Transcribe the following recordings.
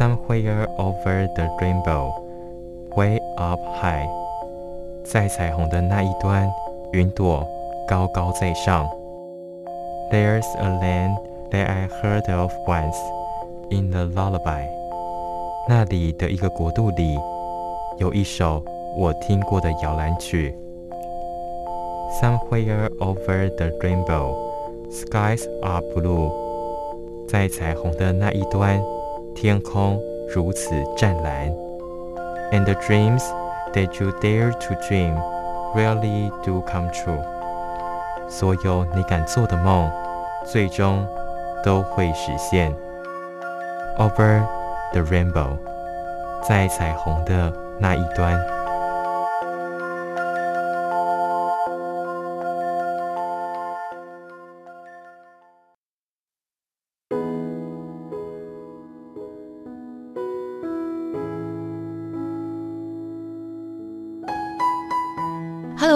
Somewhere over the rainbow, way up high，在彩虹的那一端，云朵高高在上。There's a land that I heard of once in a lullaby。那里的一个国度里，有一首我听过的摇篮曲。Somewhere over the rainbow, skies are blue。在彩虹的那一端。天空如此湛蓝，and the dreams that you dare to dream really do come true。所有你敢做的梦，最终都会实现。Over the rainbow，在彩虹的那一端。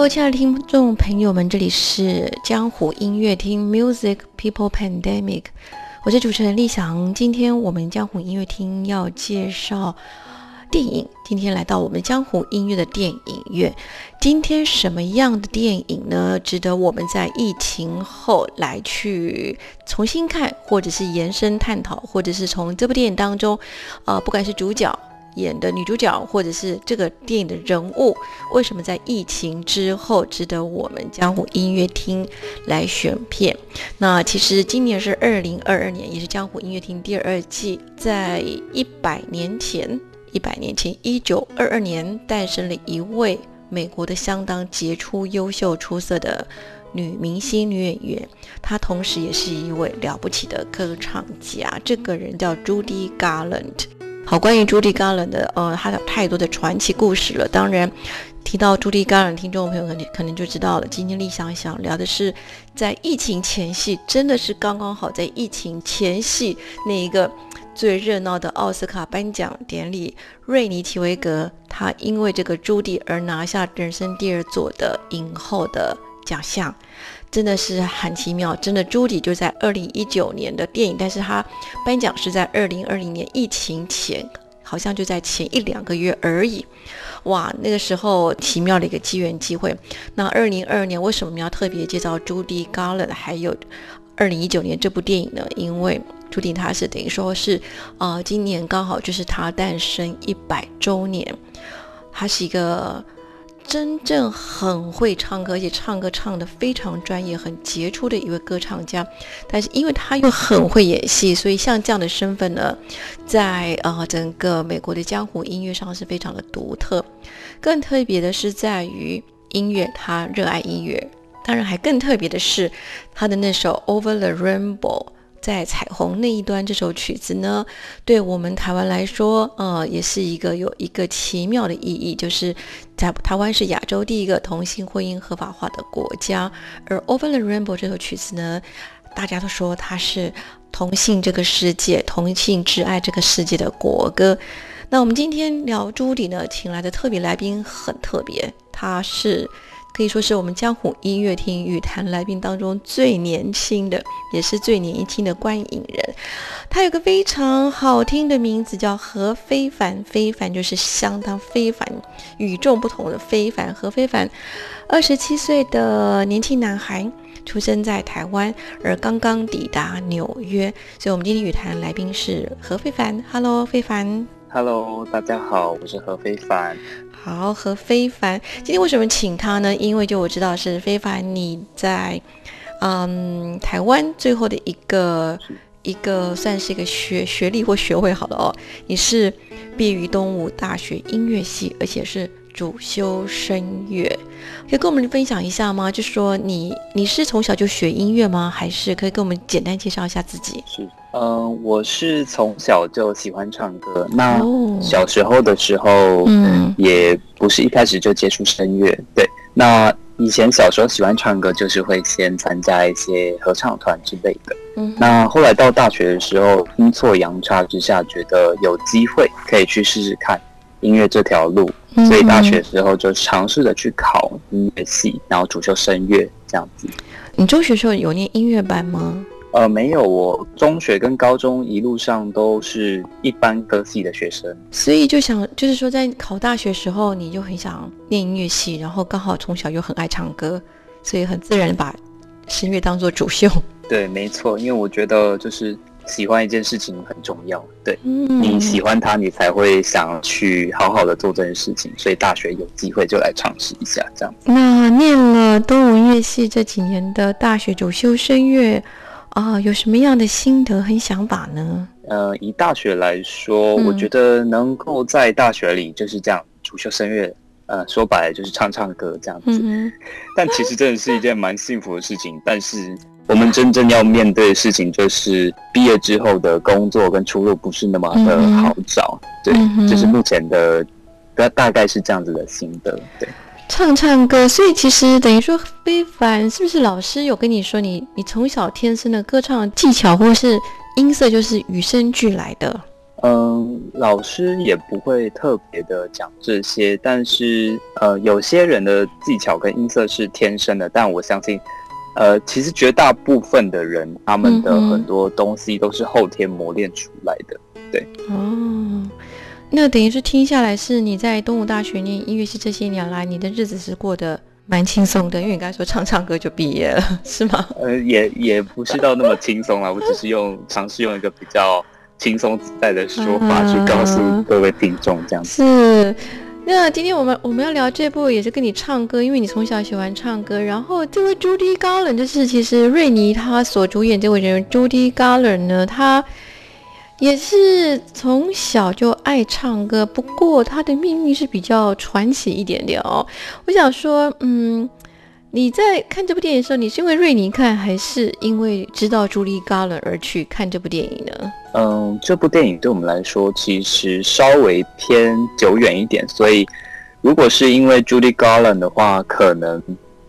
亲爱的听众朋友们，这里是江湖音乐厅 Music People Pandemic，我是主持人丽翔。今天我们江湖音乐厅要介绍电影。今天来到我们江湖音乐的电影院，今天什么样的电影呢？值得我们在疫情后来去重新看，或者是延伸探讨，或者是从这部电影当中，呃，不管是主角。演的女主角，或者是这个电影的人物，为什么在疫情之后值得我们江湖音乐厅来选片？那其实今年是二零二二年，也是江湖音乐厅第二季。在一百年前，一百年前，一九二二年诞生了一位美国的相当杰出、优秀、出色的女明星、女演员，她同时也是一位了不起的歌唱家。这个人叫 Judy Garland。好，关于朱迪·加伦的，呃，他有太多的传奇故事了。当然，提到朱迪·加伦，听众朋友可能可能就知道了。今天立想想聊的是，在疫情前夕，真的是刚刚好在疫情前夕那一个最热闹的奥斯卡颁奖典礼，瑞尼·提维格他因为这个朱迪而拿下人生第二座的影后的奖项。真的是很奇妙，真的朱迪就在二零一九年的电影，但是他颁奖是在二零二零年疫情前，好像就在前一两个月而已。哇，那个时候奇妙的一个机缘机会。那二零二二年为什么要特别介绍朱迪·高勒还有二零一九年这部电影呢？因为朱迪他是等于说是，呃，今年刚好就是他诞生一百周年，他是一个。真正很会唱歌，而且唱歌唱得非常专业、很杰出的一位歌唱家。但是因为他又很会演戏，所以像这样的身份呢，在呃整个美国的江湖音乐上是非常的独特。更特别的是在于音乐，他热爱音乐。当然还更特别的是他的那首《Over the Rainbow》。在彩虹那一端，这首曲子呢，对我们台湾来说，呃，也是一个有一个奇妙的意义，就是在台湾是亚洲第一个同性婚姻合法化的国家。而《Over the Rainbow》这首曲子呢，大家都说它是同性这个世界、同性挚爱这个世界的国歌。那我们今天聊朱迪呢，请来的特别来宾很特别，他是。可以说是我们江湖音乐厅语坛来宾当中最年轻的，也是最年轻的观影人。他有个非常好听的名字，叫何非凡。非凡就是相当非凡、与众不同的非凡。何非凡，二十七岁的年轻男孩，出生在台湾，而刚刚抵达纽约。所以，我们今天语坛来宾是何非凡。Hello，非凡。Hello，大家好，我是何非凡。好，和非凡，今天为什么请他呢？因为就我知道是非凡，你在嗯台湾最后的一个一个算是一个学学历或学位好了哦，你是毕业于东吴大学音乐系，而且是主修声乐，可以跟我们分享一下吗？就说你你是从小就学音乐吗？还是可以跟我们简单介绍一下自己？是，嗯，我是从小就喜欢唱歌。那哦小时候的时候，嗯也不是一开始就接触声乐。对，那以前小时候喜欢唱歌，就是会先参加一些合唱团之类的。嗯那后来到大学的时候，阴错阳差之下，觉得有机会可以去试试看音乐这条路，嗯所以大学时候就尝试着去考音乐系，然后主修声乐这样子。你中学时候有念音乐班吗？呃，没有，我中学跟高中一路上都是一般科系的学生。所以就想，就是说，在考大学时候，你就很想念音乐系，然后刚好从小又很爱唱歌，所以很自然把声乐当做主修。对，没错，因为我觉得就是喜欢一件事情很重要。对嗯你喜欢它，你才会想去好好的做这件事情。所以大学有机会就来尝试一下，这样。那念了东吴乐系这几年的大学主修声乐啊，有什么样的心得和想法呢？呃，以大学来说，嗯我觉得能够在大学里就是这样主修声乐，呃，说白了就是唱唱歌这样子。嗯但其实真的是一件蛮幸福的事情。但是我们真正要面对的事情，就是毕业之后的工作跟出路不是那么的好找。对嗯，就是目前的大大概是这样子的心得。对，唱唱歌，所以其实等于说，非凡是不是老师有跟你说你，你从小天生的歌唱技巧或是音色就是与生俱来的？嗯，老师也不会特别的讲这些，但是呃，有些人的技巧跟音色是天生的，但我相信。呃，其实绝大部分的人，他们的很多东西都是后天磨练出来的。对哦，那等于是听下来，是你在东吴大学念音乐系这些年来，你的日子是过得蛮轻松的，因为你刚才说唱唱歌就毕业了，是吗？呃，也也不是到那么轻松啦，我只是用尝试用一个比较轻松自在的说法去告诉各位听众这样子。是。那今天我们我们要聊这部也是跟你唱歌，因为你从小喜欢唱歌。然后这位 Judy Garland 就是其实瑞尼他所主演这位人 Judy Garland 呢，他也是从小就爱唱歌，不过他的命运是比较传奇一点点哦。我想说，嗯，你在看这部电影的时候，你是因为瑞尼看，还是因为知道 Judy Garland 而去看这部电影呢？嗯，这部电影对我们来说其实稍微偏久远一点，所以如果是因为 Judy Garland 的话，可能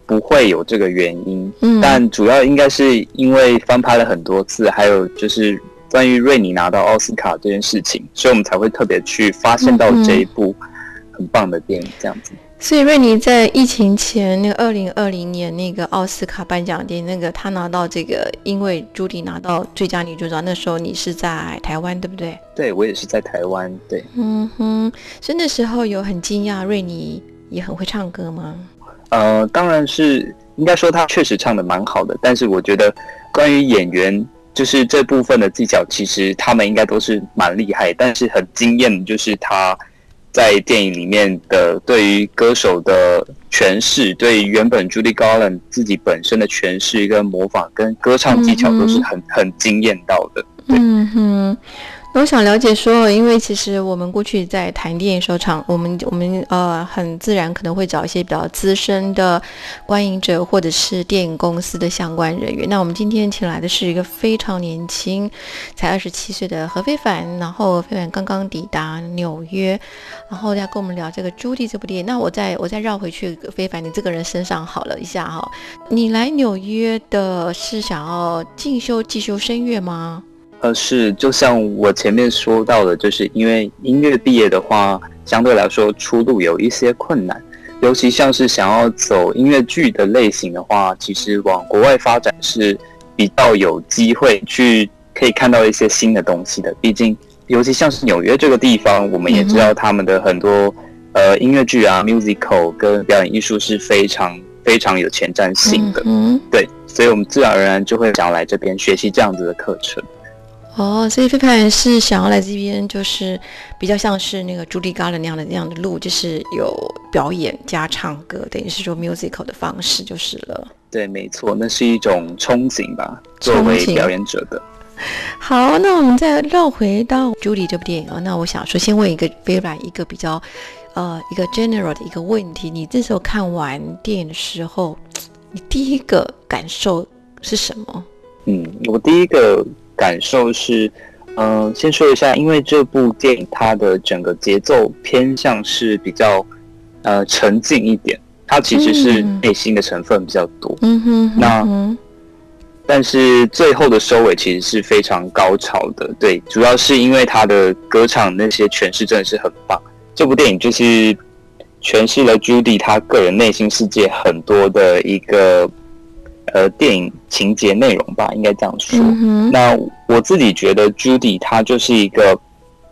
不会有这个原因。嗯，但主要应该是因为翻拍了很多次，还有就是关于瑞尼拿到奥斯卡这件事情，所以我们才会特别去发现到这一部很棒的电影，这样子。所以瑞尼在疫情前那个二零二零年那个奥斯卡颁奖典礼，那个他拿到这个，因为朱迪拿到最佳女主角，那时候你是在台湾，对不对？对我也是在台湾，对。嗯哼，所以那时候有很惊讶，瑞尼也很会唱歌吗？呃，当然是应该说他确实唱的蛮好的，但是我觉得关于演员就是这部分的技巧，其实他们应该都是蛮厉害，但是很惊艳的就是他在电影里面的对于歌手的诠释，对于原本 Judy Garland 自己本身的诠释跟模仿跟歌唱技巧都是很很惊艳到的。对嗯哼，那我想了解说，因为其实我们过去在谈电影时候场，我们我们呃很自然可能会找一些比较资深的观影者或者是电影公司的相关人员。那我们今天请来的是一个非常年轻，才二十七岁的何非凡，然后非凡刚刚抵达纽约，然后要跟我们聊这个《朱棣》这部电影。那我再我再绕回去非凡你这个人身上好了一下哈，你来纽约的是想要进修进修声乐吗？呃，是，就像我前面说到的，就是因为音乐毕业的话，相对来说出路有一些困难，尤其像是想要走音乐剧的类型的话，其实往国外发展是比较有机会去可以看到一些新的东西的。毕竟，尤其像是纽约这个地方，我们也知道他们的很多、呃音乐剧啊、musical 跟表演艺术是非常非常有前瞻性的。嗯对，所以我们自然而然就会想要来这边学习这样子的课程。哦，所以非凡是想要来这边，就是比较像是那个朱迪·嘎伦那样的那样的路，就是有表演加唱歌，等于是说 musical 的方式就是了。对，没错，那是一种憧憬吧，作为表演者的。好，那我们再绕回到《朱迪》这部电影啊，那我想说，先问一个微软一个比较呃一个 general 的一个问题，你这时候看完电影的时候，你第一个感受是什么？嗯，我第一个感受是，嗯、先说一下，因为这部电影它的整个节奏偏向是比较呃沉静一点，它其实是嗯内心的成分比较多。嗯哼哼那但是最后的收尾其实是非常高潮的，对，主要是因为他的歌唱那些诠释真的是很棒。这部电影就是诠释了 Judy 她个人内心世界很多的一个呃电影情节内容吧，应该这样说。嗯那我自己觉得 Judy 她就是一个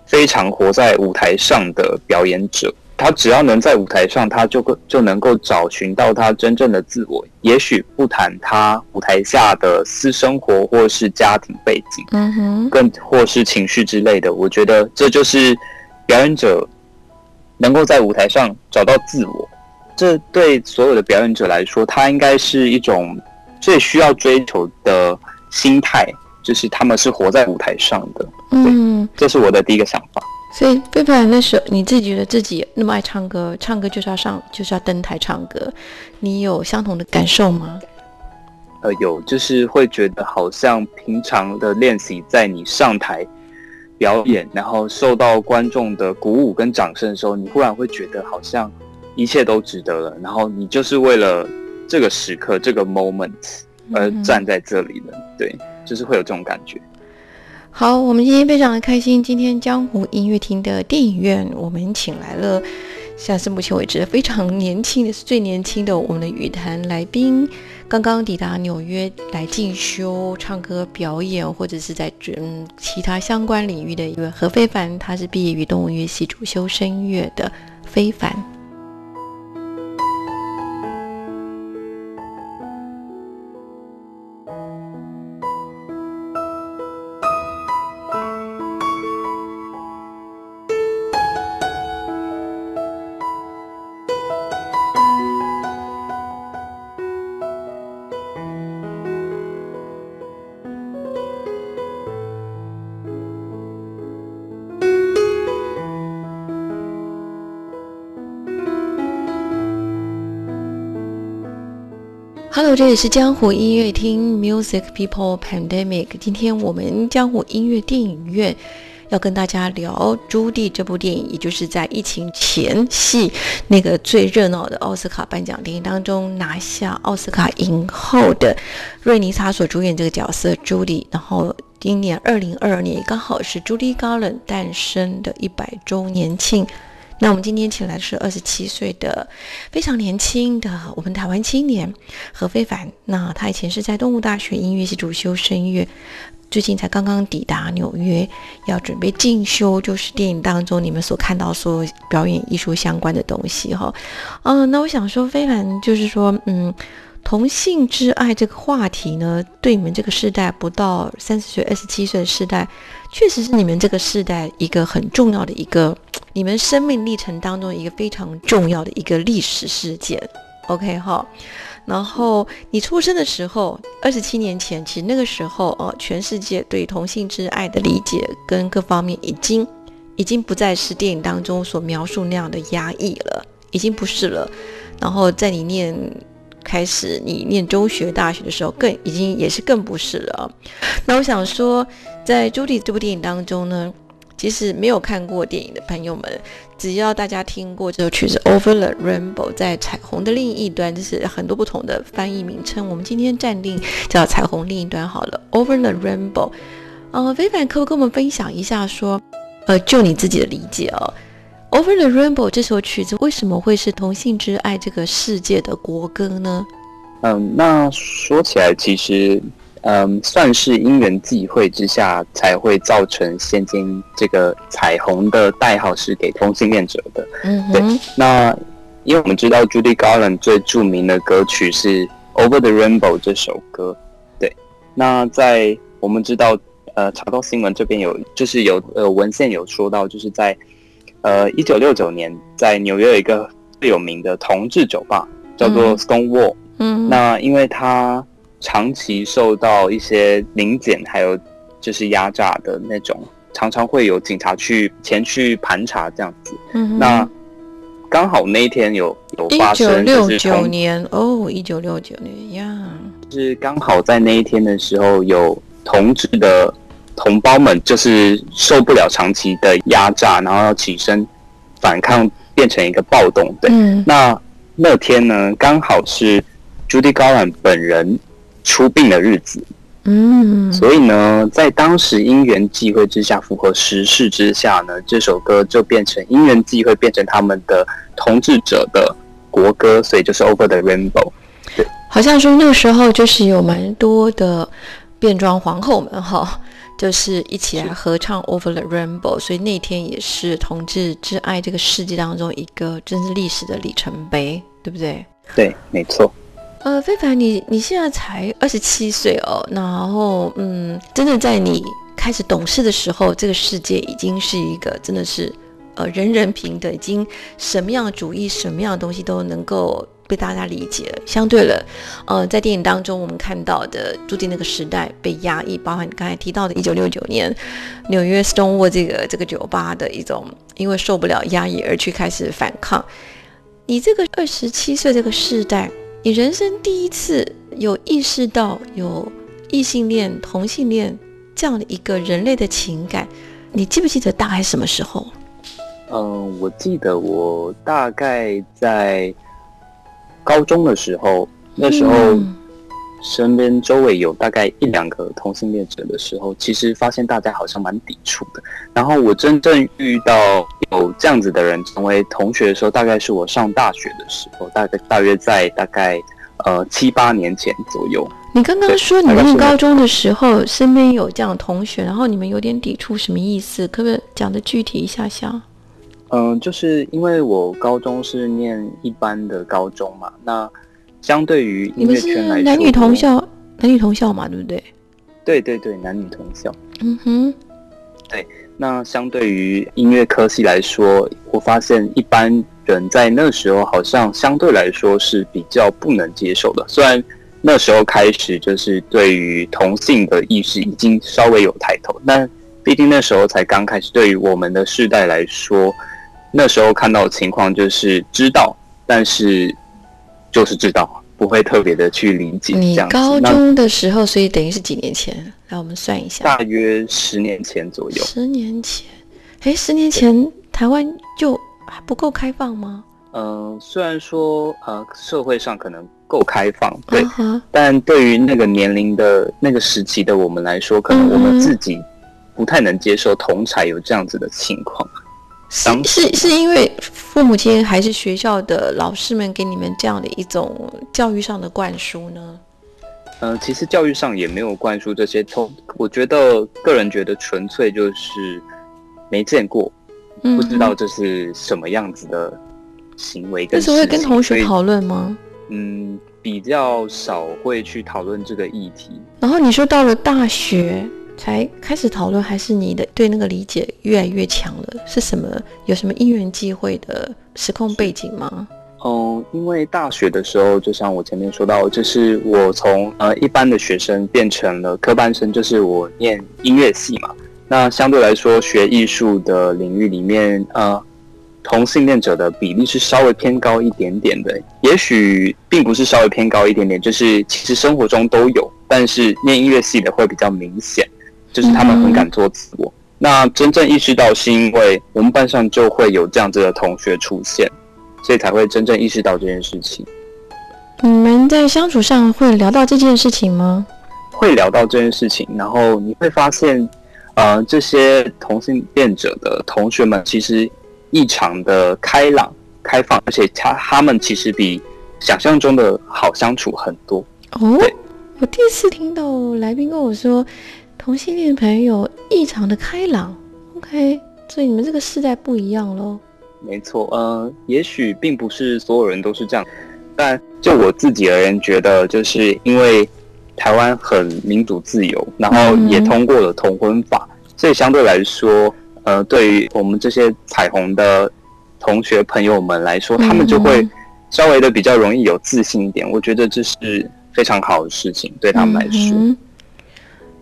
非常活在舞台上的表演者，她只要能在舞台上，她就会就能够找寻到她真正的自我。也许不谈她舞台下的私生活或是家庭背景，嗯哼更或是情绪之类的，我觉得这就是表演者能够在舞台上找到自我。这对所有的表演者来说，它应该是一种最需要追求的心态，就是他们是活在舞台上的。嗯，这是我的第一个想法。所以贝贝那时候你自己觉得自己那么爱唱歌，唱歌就是要上就是要登台唱歌，你有相同的感受吗？呃，有就是会觉得好像平常的练习，在你上台表演，然后受到观众的鼓舞跟掌声的时候，你忽然会觉得好像一切都值得了，然后你就是为了这个时刻、这个 moment 而站在这里的，对，就是会有这种感觉。好，我们今天非常的开心。今天江湖音乐厅的电影院，我们请来了，像是目前为止非常年轻的，是最年轻的我们的语坛来宾，刚刚抵达纽约来进修唱歌表演，或者是在嗯其他相关领域的一位何非凡，他是毕业于动物乐系主修声乐的非凡。Hello，这里是江湖音乐厅 Music People Pandemic。今天我们江湖音乐电影院要跟大家聊《朱棣》这部电影，也就是在疫情前夕那个最热闹的奥斯卡颁奖典礼当中拿下奥斯卡影后的瑞妮莎所主演这个角色朱迪。然后今年二零二二年刚好是朱莉·高伦诞生的一百周年庆。那我们今天请来的是二十七岁的非常年轻的我们台湾青年何非凡。那他以前是在动物大学音乐系主修声乐，最近才刚刚抵达纽约，要准备进修，就是电影当中你们所看到所有表演艺术相关的东西哈。嗯、那我想说，非凡就是说，嗯。同性之爱这个话题呢，对你们这个世代不到三十岁、二十七岁的世代，确实是你们这个世代一个很重要的一个，你们生命历程当中一个非常重要的一个历史事件。OK 哈，然后你出生的时候，二十七年前，其实那个时候哦，全世界对同性之爱的理解跟各方面已经已经不再是电影当中所描述那样的压抑了，已经不是了。然后在你念开始你念中学、大学的时候，更已经也是更不是了。那我想说，在《朱迪》这部电影当中呢，其实没有看过电影的朋友们，只要大家听过这首曲子《Over the Rainbow》，在彩虹的另一端，这是很多不同的翻译名称。我们今天暂定叫彩虹另一端好了，《Over the Rainbow》。呃，非凡可不可以跟我们分享一下说，呃，就你自己的理解哦。《Over the Rainbow》这首曲子为什么会是同性之爱这个世界的国歌呢？嗯，那说起来，其实嗯，算是因缘际会之下，才会造成现今这个彩虹的代号是给同性恋者的。嗯对，那因为我们知道 Judy Garland 最著名的歌曲是《Over the Rainbow》这首歌，对。那在我们知道，呃，查到新闻这边有，就是有呃文献有说到，就是在呃一九六九年，在纽约有一个最有名的同志酒吧，叫做嗯 Stonewall。嗯，那因为他长期受到一些临检还有就是压榨的那种，常常会有警察去前去盘查这样子。嗯那刚好那一天有有发生，九六就是同九年哦，一九六九年呀，就是刚好在那一天的时候，有同志的同胞们就是受不了长期的压榨，然后要起身反抗，变成一个暴动。对，嗯那那天呢，刚好是朱迪高兰本人出殡的日子，嗯，所以呢，在当时因缘际会之下，符合时事之下呢，这首歌就变成因缘际会变成他们的同志者的国歌，所以就是 Over the Rainbow。好像说那个时候就是有蛮多的变装皇后们哈，就是一起来合唱《Over the Rainbow》，所以那天也是同志之爱这个世界当中一个真是历史的里程碑，对不对？对，没错。呃，非凡，你你现在才二十七岁哦，然后嗯，真的在你开始懂事的时候，这个世界已经是一个真的是呃人人平等，已经什么样的主义、什么样的东西都能够被大家理解了。相对了，呃，在电影当中我们看到的注定那个时代被压抑，包含你刚才提到的1969年纽约 Stonewall 这个这个酒吧的一种因为受不了压抑而去开始反抗。你这个二十七岁这个世代，你人生第一次有意识到有异性恋、同性恋这样的一个人类的情感，你记不记得大概什么时候？嗯，我记得我大概在高中的时候，那时候嗯身边周围有大概一两个同性恋者的时候，其实发现大家好像蛮抵触的。然后我真正遇到有这样子的人成为同学的时候，大概是我上大学的时候，大概大约在大概呃七八年前左右。你刚刚说你念高中的时候，身边有这样的同学，然后你们有点抵触，什么意思？可不可以讲的具体一下下？嗯，就是因为我高中是念一般的高中嘛，那相对于音乐圈来说，男女同校，男女同校嘛，对不对？对对对，男女同校。嗯哼，对那相对于音乐科系来说，我发现一般人在那时候好像相对来说是比较不能接受的。虽然那时候开始就是对于同性的意识已经稍微有抬头，但毕竟那时候才刚开始。对于我们的世代来说，那时候看到的情况就是知道，但是就是知道，不会特别的去理解这你。高中的时候，所以等于是几年前？来，我们算一下。大约十年前左右。十年前，诶，十年前台湾就还不够开放吗？嗯，虽然说呃社会上可能够开放，对，但对于那个年龄的那个时期的我们来说，可能我们自己不太能接受同才有这样子的情况。时是是因为父母亲还是学校的老师们给你们这样的一种教育上的灌输呢？呃，其实教育上也没有灌输这些通，我觉得个人觉得纯粹就是没见过，嗯，不知道这是什么样子的行为那。时候会跟同学讨论吗？嗯，比较少会去讨论这个议题。然后你说到了大学才开始讨论，还是你的对那个理解越来越强了？是什么？有什么因缘际会的时空背景吗？嗯，因为大学的时候，就像我前面说到，就是我从呃一般的学生变成了科班生，就是我念音乐系嘛。那相对来说，学艺术的领域里面，呃，同性恋者的比例是稍微偏高一点点的。也许并不是稍微偏高一点点，就是其实生活中都有，但是念音乐系的会比较明显，就是他们很敢做自我。那真正意识到，是因为我们班上就会有这样子的同学出现。所以才会真正意识到这件事情，你们在相处上会聊到这件事情吗？会聊到这件事情，然后你会发现，呃，这些同性恋者的同学们其实异常的开朗、开放，而且他他们其实比想象中的好相处很多。哦，我第一次听到来宾跟我说，同性恋朋友异常的开朗。OK，所以你们这个世代不一样喽。没错，呃，也许并不是所有人都是这样，但就我自己而言，觉得就是因为台湾很民主自由，然后也嗯通过了同婚法，所以相对来说，呃，对于我们这些彩虹的同学朋友们来说，他们就会嗯稍微的比较容易有自信一点。我觉得这是非常好的事情，对他们来说。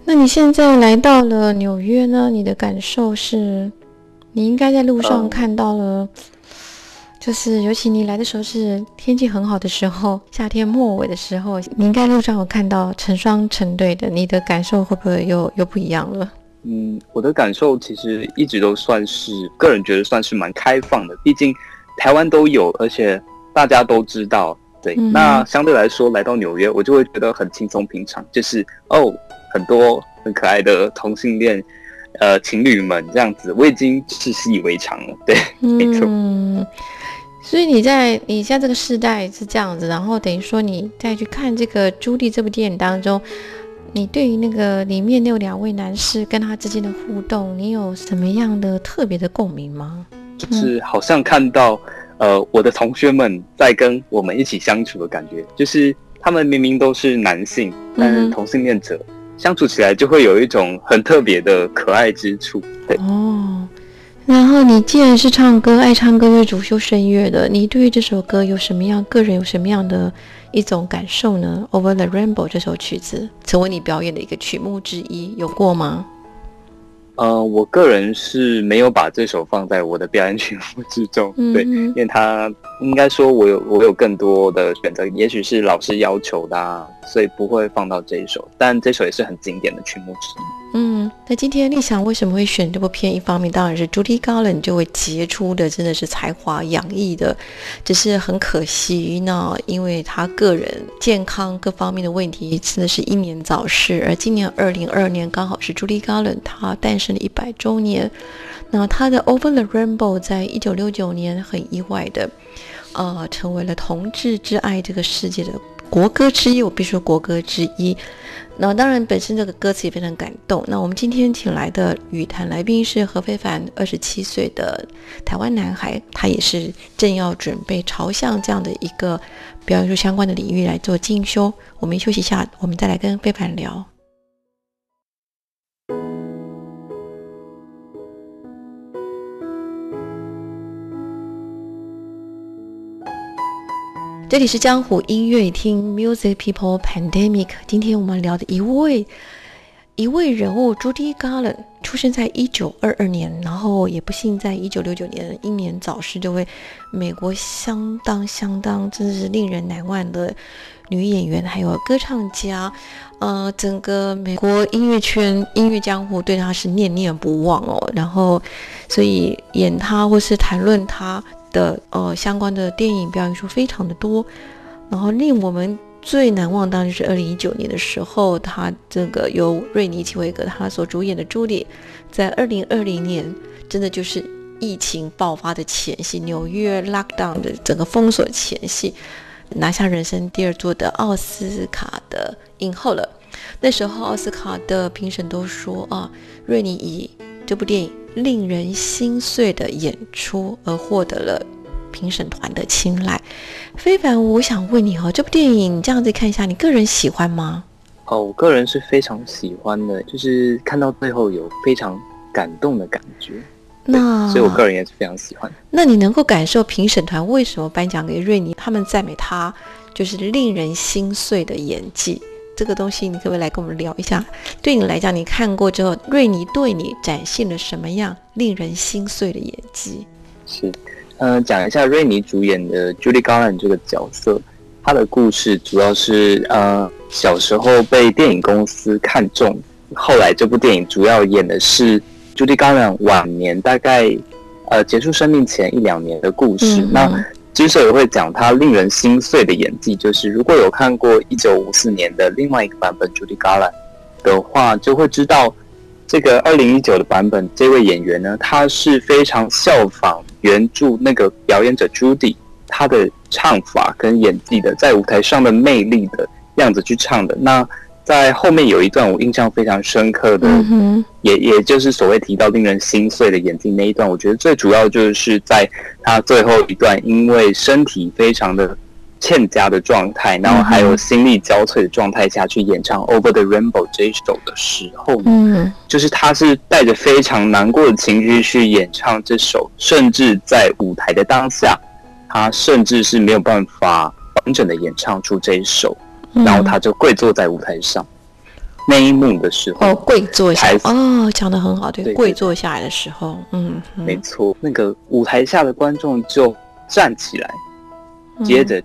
那你现在来到了纽约呢？你的感受是，你应该在路上嗯看到了就是尤其你来的时候是天气很好的时候，夏天末尾的时候，你应该路上有看到成双成对的，你的感受会不会又又不一样了？嗯，我的感受其实一直都算是个人觉得算是蛮开放的，毕竟台湾都有，而且大家都知道。对，嗯那相对来说来到纽约，我就会觉得很轻松平常，就是哦，很多很可爱的同性恋呃情侣们这样子，我已经是习以为常了。对，没错嗯，所以你在你现在这个时代是这样子，然后等于说你再去看这个《朱棣》这部电影当中，你对于那个里面那两位男士跟他之间的互动，你有什么样的特别的共鸣吗？就是好像看到呃我的同学们在跟我们一起相处的感觉，就是他们明明都是男性，但是同性恋者相处起来就会有一种很特别的可爱之处。对，哦，然后你既然是唱歌，爱唱歌又主修声乐的，你对于这首歌有什么样个人有什么样的一种感受呢？Over the Rainbow 这首曲子成为你表演的一个曲目之一，有过吗？呃，我个人是没有把这首放在我的表演曲目之中，对，因为它应该说我有我有更多的选择，也许是老师要求的、啊，所以不会放到这一首，但这首也是很经典的曲目之一。嗯，那今天立想为什么会选这部片？一方面当然是 Judy Garland 这位杰出的，真的是才华洋溢的，只是很可惜呢，因为他个人健康各方面的问题，真的是英年早逝。而今年二零二二年刚好是 Judy Garland 他诞生的一百周年。那他的 Over the Rainbow 在一九六九年很意外的，呃，成为了同志之爱这个世界的国歌之一，我必须说国歌之一。那当然，本身这个歌词也非常感动。那我们今天请来的语坛来宾是何非凡，二十七岁的台湾男孩，他也是正要准备朝向这样的一个表演术相关的领域来做进修。我们休息一下，我们再来跟非凡聊。这里是江湖音乐厅 Music People Pandemic。今天我们聊的一位一位人物朱迪·· l a n 出生在一九二二年，然后也不幸在一九六九年英年早逝。这位美国相当相当真是令人难忘的女演员，还有歌唱家，呃，整个美国音乐圈音乐江湖对她是念念不忘哦。然后，所以演她或是谈论她。的呃相关的电影表演数非常的多，然后令我们最难忘当然是二零一九年的时候，他这个由瑞尼奇维格他所主演的《朱莉》，在二零二零年真的就是疫情爆发的前夕，纽约 lockdown 的整个封锁前夕，拿下人生第二座的奥斯卡的影后了。那时候奥斯卡的评审都说啊，瑞尼以这部电影。令人心碎的演出而获得了评审团的青睐。非凡，我想问你哦，这部电影你这样子看一下，你个人喜欢吗？哦，我个人是非常喜欢的，就是看到最后有非常感动的感觉。那所以我个人也是非常喜欢。那你能够感受评审团为什么颁奖给瑞尼？他们赞美他就是令人心碎的演技。这个东西，你可不可以来跟我们聊一下？对你来讲，你看过之后，瑞尼对你展现了什么样令人心碎的演技？是，嗯、呃，讲一下瑞尼主演的 Judy Garland 这个角色，她的故事主要是呃小时候被电影公司看中，后来这部电影主要演的是 Judy Garland 晚年大概呃结束生命前一两年的故事。嗯、那之所以会讲他令人心碎的演技，就是如果有看过一九五四年的另外一个版本 Judy gala 的话，就会知道这个二零一九的版本，这位演员呢，他是非常效仿原著那个表演者 Judy 他的唱法跟演技的，在舞台上的魅力的样子去唱的。那在后面有一段我印象非常深刻的，嗯、也也就是所谓提到令人心碎的演技那一段，我觉得最主要就是在他最后一段，因为身体非常的欠佳的状态，然后还有心力交瘁的状态下去演唱《Over the Rainbow》这一首的时候，嗯，就是他是带着非常难过的情绪去演唱这首，甚至在舞台的当下，他甚至是没有办法完整的演唱出这一首。嗯、然后他就跪坐在舞台上，那一幕的时候，哦，跪坐下台哦，讲的很好，对，跪坐下来的时候，嗯，嗯。没错，那个舞台下的观众就站起来，接着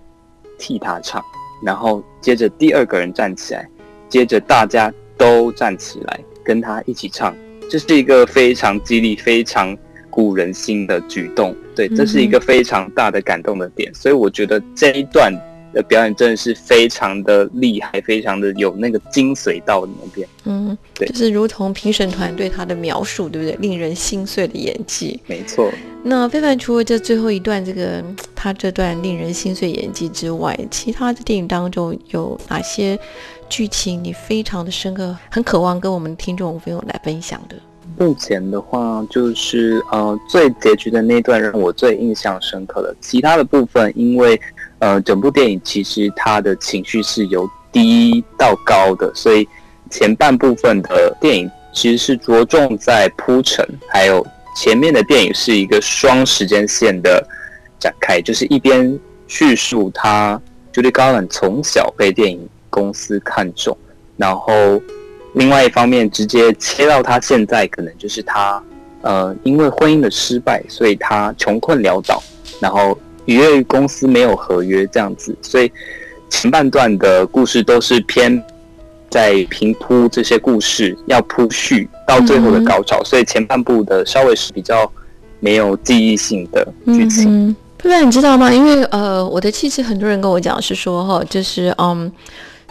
替他唱，然后接着第二个人站起来，接着大家都站起来跟他一起唱，这是一个非常激励、非常鼓人心的举动。对，这是一个非常大的感动的点，所以我觉得这一段。的表演真的是非常的厉害，非常的有那个精髓到那边。嗯，对，就是如同评审团对他的描述，对不对？令人心碎的演技，没错。那非凡除了这最后一段这个他这段令人心碎演技之外，其他的电影当中有哪些剧情你非常的深刻，很渴望跟我们听众朋友来分享的？目前的话，就是呃最结局的那段让我最印象深刻的，其他的部分因为。呃，整部电影其实它的情绪是由低到高的，所以前半部分的电影其实是着重在铺陈，还有前面的电影是一个双时间线的展开，就是一边叙述他 Judy Garland 从小被电影公司看中，然后另外一方面直接切到他现在可能就是他呃因为婚姻的失败，所以他穷困潦倒，然后。因为公司没有合约这样子，所以前半段的故事都是偏在平铺这些故事，要铺叙到最后的高潮，所以前半部的稍微是比较没有记忆性的剧情。不然你知道吗？因为呃，我的气质很多人跟我讲是说哈，就是嗯。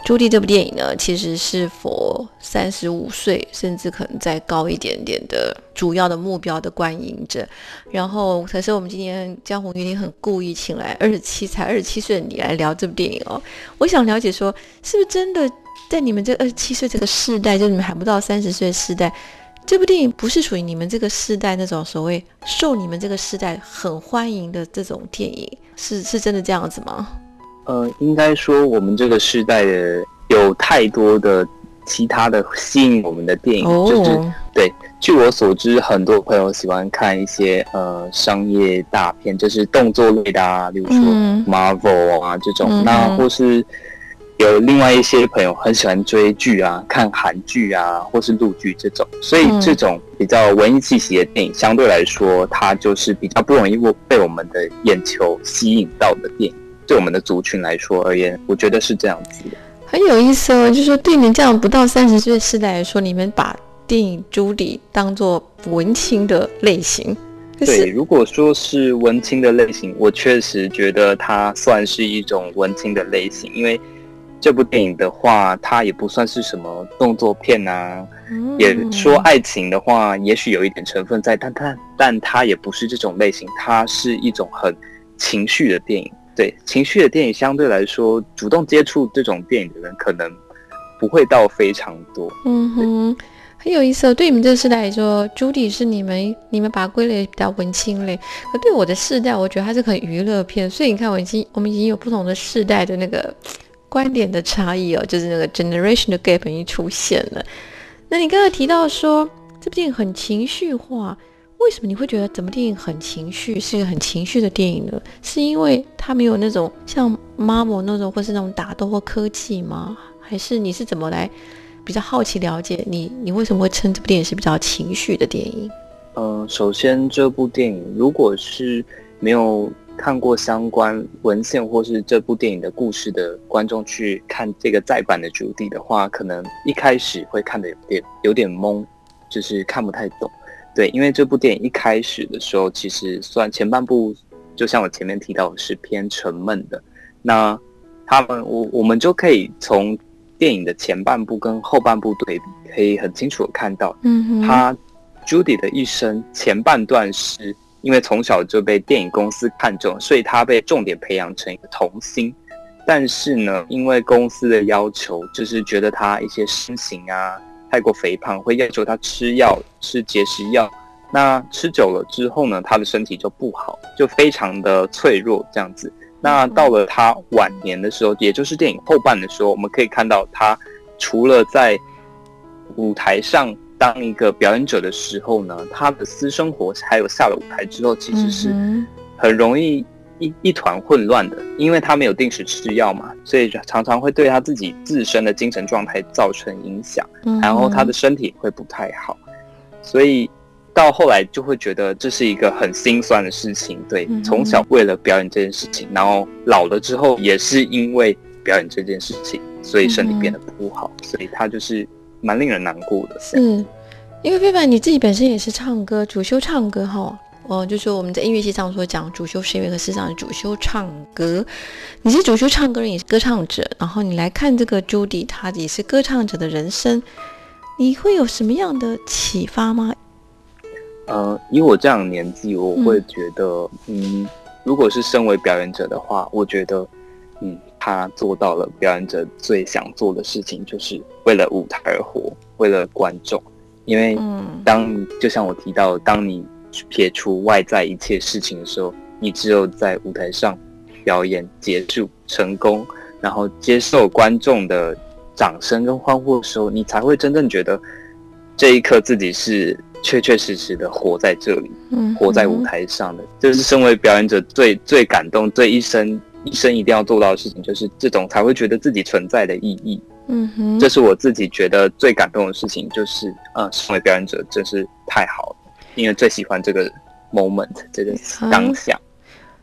朱棣这部电影呢，其实是否三十五岁甚至可能再高一点点的主要的目标的观影者。然后，可是我们今天江湖云林很故意请来二十七才二十七岁的你来聊这部电影哦。我想了解说，是不是真的在你们这二十七岁这个世代，就你们还不到三十岁世代，这部电影不是属于你们这个世代那种所谓受你们这个世代很欢迎的这种电影，是是真的这样子吗？呃，应该说我们这个时代的有太多的其他的吸引我们的电影，就是对。据我所知，很多朋友喜欢看一些呃商业大片，就是动作类的啊，比如说 Marvel 啊这种。那或是有另外一些朋友很喜欢追剧啊，看韩剧啊，或是陆剧这种。所以这种比较文艺气息的电影，相对来说，它就是比较不容易被我们的眼球吸引到的电影。对我们的族群来说而言，我觉得是这样子的，很有意思哦。就是说，对你们这样不到三十岁的世代来说，你们把电影《朱迪》当做文青的类型。对，如果说是文青的类型，我确实觉得它算是一种文青的类型，因为这部电影的话，它也不算是什么动作片啊，也说爱情的话，也许有一点成分在，但它但它也不是这种类型，它是一种很情绪的电影。对情绪的电影相对来说，主动接触这种电影的人可能不会到非常多。嗯哼，很有意思。哦对你们这个世代来说，朱迪是你们你们把它归类比较文青类，可对我的世代，我觉得它是很娱乐片。所以你看，我已经我们已经有不同的世代的那个观点的差异哦，就是那个 generation 的 gap 已经出现了。那你刚才提到说这部电影很情绪化。为什么你会觉得整部电影很情绪，是一个很情绪的电影呢？是因为它没有那种像 Marvel 那种，或是那种打斗或科技吗？还是你是怎么来比较好奇了解你？你为什么会称这部电影是比较情绪的电影？嗯，首先这部电影如果是没有看过相关文献或是这部电影的故事的观众去看这个再版的主题的话，可能一开始会看的有点有点懵，就是看不太懂。对，因为这部电影一开始的时候，其实算前半部，就像我前面提到是偏沉闷的。那他们，我我们就可以从电影的前半部跟后半部对比，可以很清楚的看到，嗯，他 Judy 的一生前半段是因为从小就被电影公司看中，所以他被重点培养成一个童星。但是呢，因为公司的要求，就是觉得他一些身形啊。太过肥胖会要求他吃药，吃节食药。那吃久了之后呢，他的身体就不好，就非常的脆弱这样子。那到了他晚年的时候，也就是电影后半的时候，我们可以看到他除了在舞台上当一个表演者的时候呢，他的私生活还有下了舞台之后，其实是很容易。一一团混乱的，因为他没有定时吃药嘛，所以常常会对他自己自身的精神状态造成影响，然后他的身体会不太好。所以到后来就会觉得这是一个很心酸的事情。对，嗯从小为了表演这件事情，然后老了之后也是因为表演这件事情，所以身体变得不好，所以他就是蛮令人难过的。是因为非凡你自己本身也是唱歌，主修唱歌哈。哦，就是我们在音乐系上所讲主修声乐，可事实上是主修唱歌。你是主修唱歌人，也是歌唱者，然后你来看这个朱迪，她也是歌唱者的人生，你会有什么样的启发吗？呃，以我这样的年纪，我会觉得，嗯如果是身为表演者的话，我觉得，嗯，他做到了表演者最想做的事情，就是为了舞台而活，为了观众。因为嗯当你就像我提到，当你撇除外在一切事情的时候，你只有在舞台上表演结束成功，然后接受观众的掌声跟欢呼的时候，你才会真正觉得这一刻自己是确确实实的活在这里，嗯，活在舞台上的。这是身为表演者最最感动、最一生一生一定要做到的事情，就是这种才会觉得自己存在的意义。嗯哼，这是我自己觉得最感动的事情，就是呃，身为表演者真是太好了，因为最喜欢这个 moment 这个当下。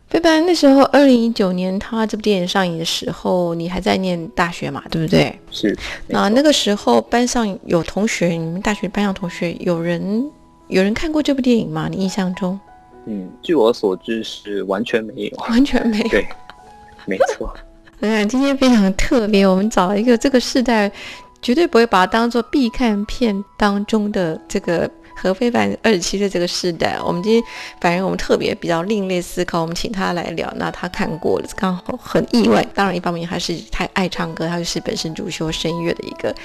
非凡那时候二零一九年他这部电影上映的时候，你还在念大学嘛，对不对？是，那那个时候班上有同学，你们大学班上同学有人有人看过这部电影吗？你印象中嗯，据我所知是完全没有。完全没有。对，没错。嗯，今天非常特别，我们找了一个这个世代绝对不会把它当做必看片当中的这个何非凡二十七岁这个世代。我们今天反正我们特别比较另类思考，我们请他来聊。那他看过了，刚好很意外。当然，一方面他是太爱唱歌，他就是本身主修声乐的一个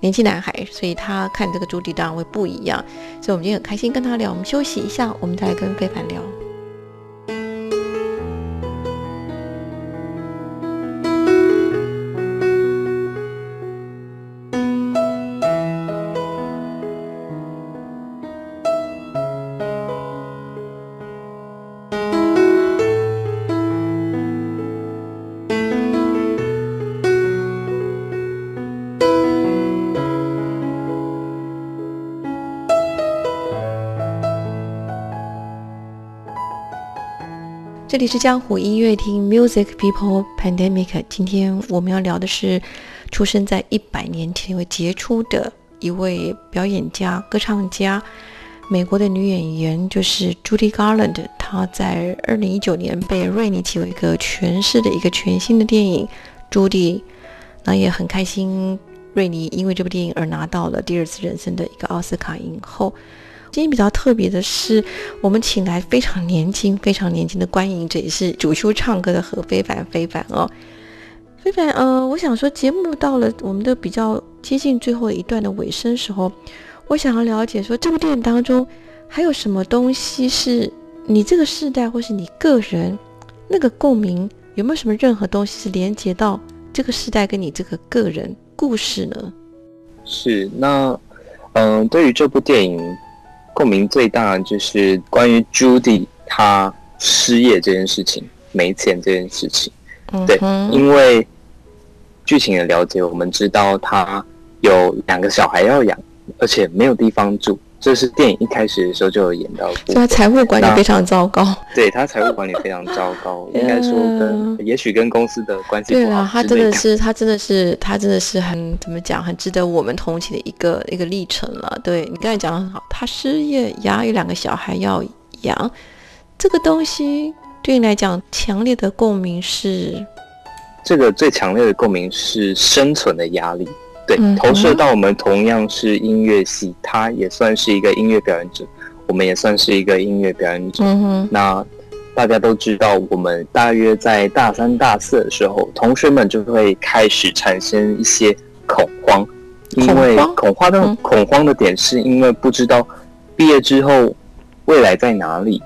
年轻男孩，所以他看这个朱迪当然会不一样。所以我们今天很开心跟他聊。我们休息一下，我们再来跟非凡聊。这里是江湖音乐厅 Music People Pandemic。今天我们要聊的是出生在一百年前一位杰出的一位表演家、歌唱家，美国的女演员就是 Judy Garland。她在二零一九年被瑞尼奇为一个诠释的一个全新的电影《朱迪》，那也很开心，瑞尼因为这部电影而拿到了第二次人生的一个奥斯卡影后。今天比较特别的是，我们请来非常年轻、非常年轻的观影者，也是主修唱歌的何非凡。非凡哦，非凡，呃，我想说，节目到了我们的比较接近最后一段的尾声时候，我想要了解说，这部电影当中还有什么东西是你这个世代或是你个人那个共鸣，有没有什么任何东西是连接到这个时代跟你这个个人故事呢？是，那嗯、对于这部电影共鸣最大的就是关于 Judy 她失业这件事情，没钱这件事情。对因为剧情的了解，我们知道她有两个小孩要养，而且没有地方住。这是电影一开始的时候就有演到。他财务管理非常糟糕。对他财务管理非常糟糕，应该说跟也许跟公司的关系不对啊，他。真的是，他真的是，他真的是很怎么讲，很值得我们同情的一个一个历程了。对你刚才讲的很好，他失业呀，有两个小孩要养，这个东西对你来讲强烈的共鸣是，这个最强烈的共鸣是生存的压力，对，嗯投射到我们同样是音乐系，他也算是一个音乐表演者，我们也算是一个音乐表演者。嗯，那大家都知道，我们大约在大三、大四的时候，同学们就会开始产生一些恐慌，因为恐慌的嗯。恐慌的点是因为不知道毕业之后未来在哪里，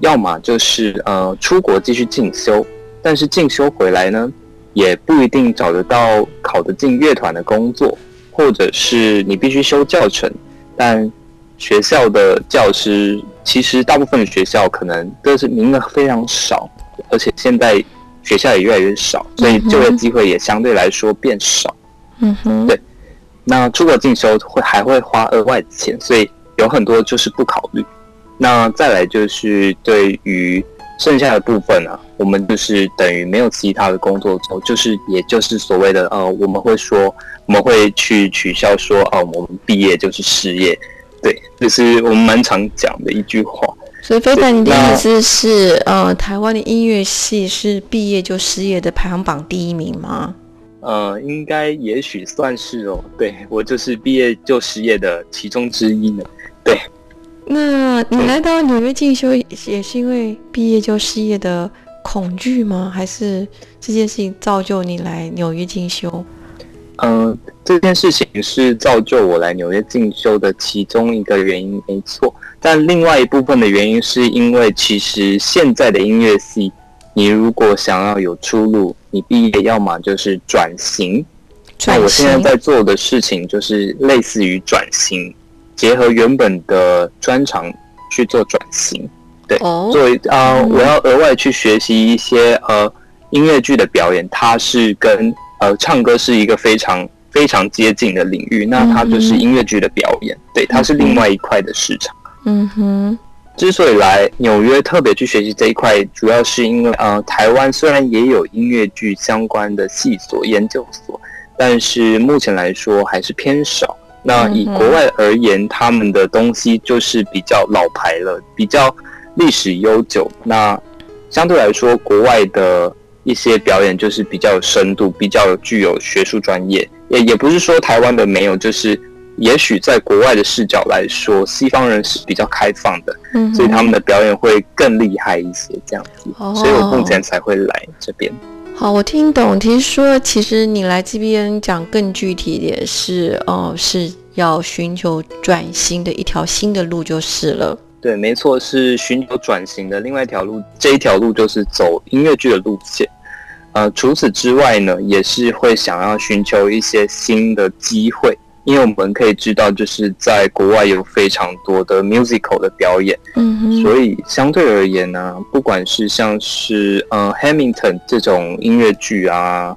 要么就是呃出国继续进修，但是进修回来呢，也不一定找得到考得进乐团的工作，或者是你必须修教程，但学校的教师其实大部分的学校可能都是名额非常少，而且现在学校也越来越少，所以就业机会也相对来说变少。嗯哼，对那出国进修会还会花额外的钱，所以有很多就是不考虑。那再来就是对于剩下的部分呢，我们就是等于没有其他的工作做，就是也就是所谓的呃，我们会说我们会去取消说哦，我们毕业就是失业，对，这是我们蛮常讲的一句话。所以非凡，你的意思是呃，台湾的音乐系是毕业就失业的排行榜第一名吗？呃，应该也许算是哦，对我就是毕业就失业的其中之一呢，对。那你来到纽约进修也是因为毕业就失业的恐惧吗？还是这件事情造就你来纽约进修？嗯，这件事情是造就我来纽约进修的其中一个原因，没错。但另外一部分的原因是因为，其实现在的音乐系，你如果想要有出路，你毕业要么就是转型。那我现在在做的事情就是类似于转型。结合原本的专长去做转型，对，作为啊，我要额外去学习一些呃音乐剧的表演，它是跟呃唱歌是一个非常非常接近的领域，那它就是音乐剧的表演，对，它是另外一块的市场。嗯哼，之所以来纽约特别去学习这一块，主要是因为呃，台湾虽然也有音乐剧相关的系所研究所，但是目前来说还是偏少。那以国外而言，他们的东西就是比较老牌了，比较历史悠久。那相对来说，国外的一些表演就是比较有深度，比较具有学术专业。也也不是说台湾的没有，就是也许在国外的视角来说，西方人是比较开放的，嗯所以他们的表演会更厉害一些，这样子。所以我目前才会来这边。好，我听懂。听说，其实你来这边讲更具体一点是，哦，是要寻求转型的一条新的路就是了。对，没错，是寻求转型的另外一条路。这一条路就是走音乐剧的路线。呃，除此之外呢，也是会想要寻求一些新的机会。因为我们可以知道，就是在国外有非常多的 musical 的表演，嗯所以相对而言呢，不管是像是呃 Hamilton 这种音乐剧啊，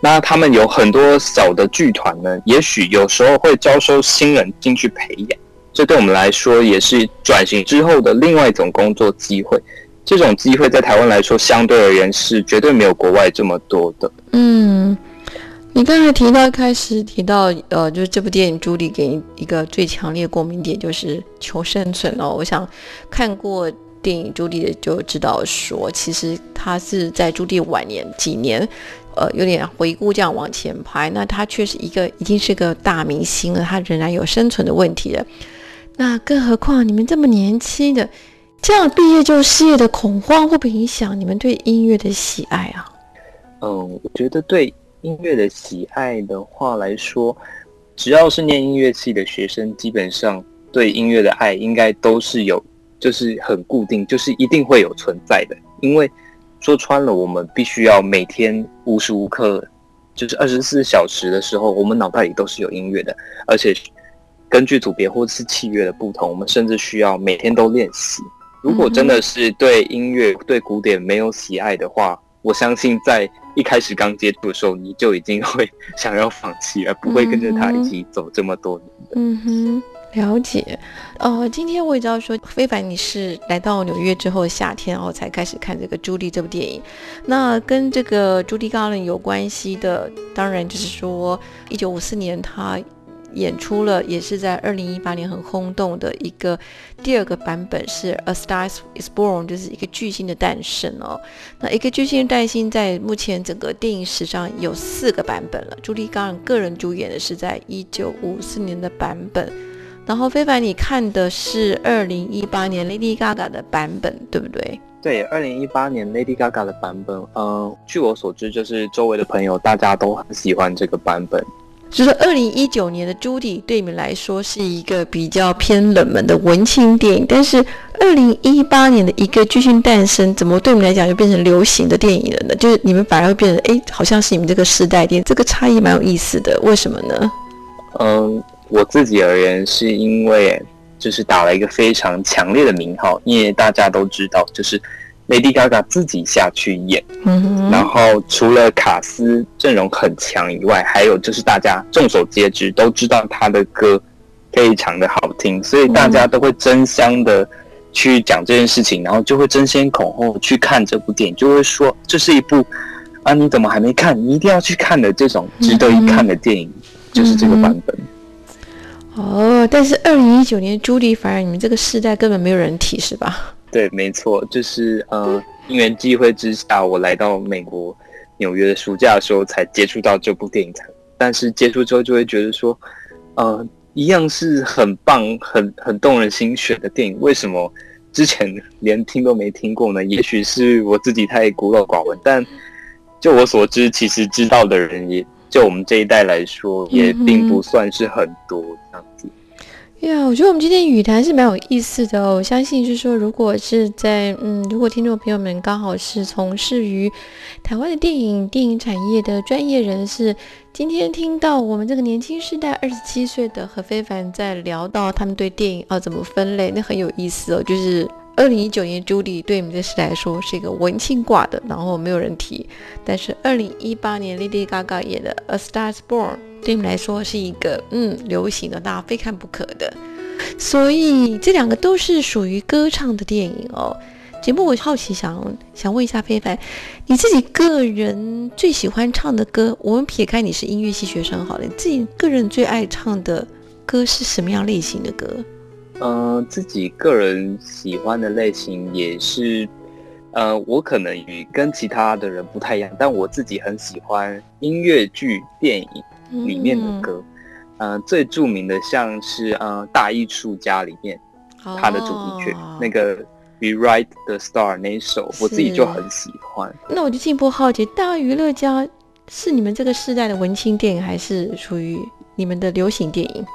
那他们有很多小的剧团呢，也许有时候会招收新人进去培养，这对我们来说也是转型之后的另外一种工作机会。这种机会在台湾来说，相对而言是绝对没有国外这么多的。嗯。你刚才提到开始提到，呃，就是这部电影，朱莉给你一个最强烈共鸣点就是求生存哦。我想看过电影朱莉的就知道，说其实他是在朱莉晚年几年，呃，有点回顾这样往前拍，那他却是一个已经是个大明星了，他仍然有生存的问题了。那更何况你们这么年轻的，这样毕业就失业的恐慌，会不会影响你们对音乐的喜爱啊？嗯，我觉得对。音乐的喜爱的话来说，只要是念音乐系的学生，基本上对音乐的爱应该都是有，就是很固定，就是一定会有存在的。因为说穿了，我们必须要每天无时无刻，就是二十四小时的时候，我们脑袋里都是有音乐的。而且根据组别或者是器乐的不同，我们甚至需要每天都练习。如果真的是对音乐、对古典没有喜爱的话，我相信在一开始刚接触的时候，你就已经会 想要放弃，而不会跟着他一起走这么多年的。嗯哼，了解。呃，今天我也知道说，非凡你是来到纽约之后夏天，然后才开始看这个《朱莉》这部电影。那跟这个朱莉·高伦有关系的，当然就是说，一九五四年他。演出了，也是在二零一八年很轰动的一个第二个版本，是《A Star Is Born》，就是一个巨星的诞生哦。那一个巨星的诞生，在目前整个电影史上有四个版本了。朱莉·高人个人主演的是在一九五四年的版本，然后非凡你看的是二零一八年 Lady Gaga 的版本，对不对？对，二零一八年 Lady Gaga 的版本，嗯，据我所知，就是周围的朋友大家都很喜欢这个版本。就是二零一九年的《朱迪》对你们来说是一个比较偏冷门的文青电影，但是二零一八年的一个巨星诞生，怎么对你们来讲就变成流行的电影了呢？就是你们反而会变成，哎，好像是你们这个时代电影，这个差异蛮有意思的，为什么呢？嗯，我自己而言，是因为就是打了一个非常强烈的名号，因为大家都知道，就是。Lady Gaga 自己下去演，然后除了卡斯阵容很强以外，还有就是大家众所皆知都知道他的歌非常的好听，所以大家都会争相的去讲这件事情，然后就会争先恐后去看这部电影，就会说这是一部啊你怎么还没看？你一定要去看的这种值得一看的电影，就是这个版本。哦，但是二零一九年朱迪反而你们这个世代根本没有人提是吧？对，没错，就是呃，因缘际会之下，我来到美国纽约的暑假的时候才接触到这部电影，才但是接触之后就会觉得说，呃，一样是很棒、很很动人心弦的电影，为什么之前连听都没听过呢？也许是我自己太孤陋寡闻，但就我所知，其实知道的人也。就我们这一代来说，也并不算是很多这样子。呀，我觉得我们今天语谈是蛮有意思的哦。我相信是说，如果是在嗯，如果听众朋友们刚好是从事于台湾的电影电影产业的专业人士，今天听到我们这个年轻世代二十七岁的何非凡在聊到他们对电影要怎么分类，那很有意思哦。就是二零一九年朱莉对我们这时代来说是一个文青挂的，然后没有人提。但是二零一八年 Lady Gaga 演的《A Star Is Born》对你们来说是一个嗯流行的，大家非看不可的。所以这两个都是属于歌唱的电影哦。节目我好奇想想问一下非凡，你自己个人最喜欢唱的歌，我们撇开你是音乐系学生好了，你自己个人最爱唱的歌是什么样类型的歌？嗯，自己个人喜欢的类型也是。呃，我可能与跟其他的人不太一样，但我自己很喜欢音乐剧、电影里面的歌。嗯，最著名的像是呃《大艺术家》里面它的主题曲，那个《Rewrite the Star》那一首，我自己就很喜欢。那我就进一步好奇，《大娱乐家》是你们这个时代的文青电影，还是属于你们的流行电影？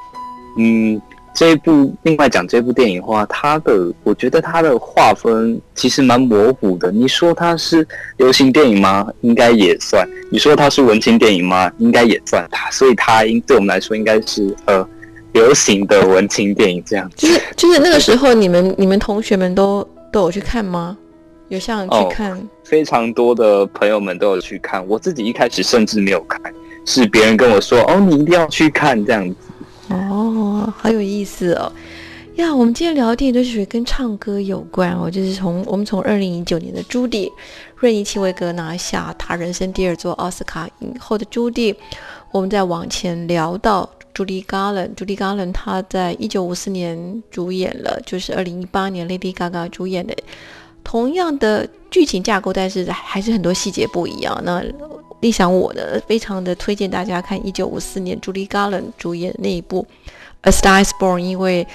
嗯。这一部另外讲这部电影的话，它的我觉得它的划分其实蛮模糊的。你说它是流行电影吗？应该也算。你说它是文青电影吗？应该也算。它所以它应对我们来说应该是呃流行的文青电影这样。就是就是那个时候你们你们同学们都都有去看吗？有像去看？非常多的朋友们都有去看。我自己一开始甚至没有看，是别人跟我说哦，你一定要去看这样子。哦，好有意思哦！呀，我们今天聊的电影都是属于跟唱歌有关哦，就是从我们从二零一九年的朱迪·任意奇维格拿下他人生第二座奥斯卡影后的朱迪，我们再往前聊到朱莉·加伦，朱莉·加伦她在一九五四年主演了，就是二零一八年 Lady Gaga 主演的同样的剧情架构，但是还是很多细节不一样。那立想我呢，非常的推荐大家看一九五四年朱莉·加伦主演那一部《A Star Is Born》，因为，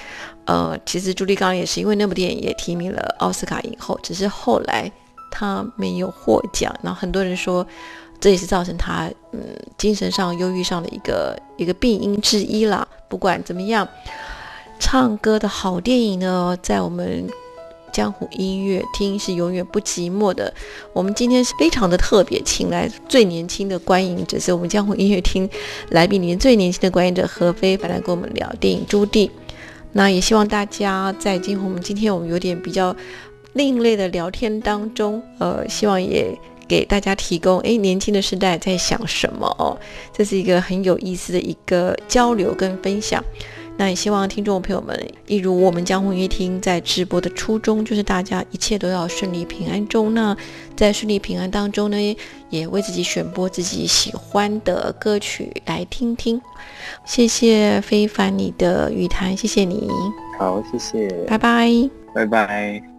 呃，其实朱莉·加伦也是因为那部电影也提名了奥斯卡影后，只是后来她没有获奖。然后很多人说，这也是造成她嗯精神上忧郁上的一个一个病因之一啦。不管怎么样，唱歌的好电影呢，在我们。江湖音乐厅是永远不寂寞的。我们今天是非常的特别，请来最年轻的观影者，是我们江湖音乐厅来宾里面最年轻的观影者何飞，来跟我们聊电影《朱棣》。那也希望大家在今后我们今天我们有点比较另类的聊天当中，呃，希望也给大家提供，哎，年轻的时代在想什么哦？这是一个很有意思的一个交流跟分享。那也希望听众朋友们，一如我们江湖音乐厅在直播的初衷，就是大家一切都要顺利平安中。那在顺利平安当中呢，也为自己选播自己喜欢的歌曲来听听。谢谢非凡你的语谈，谢谢你。好，谢谢。拜拜。拜拜。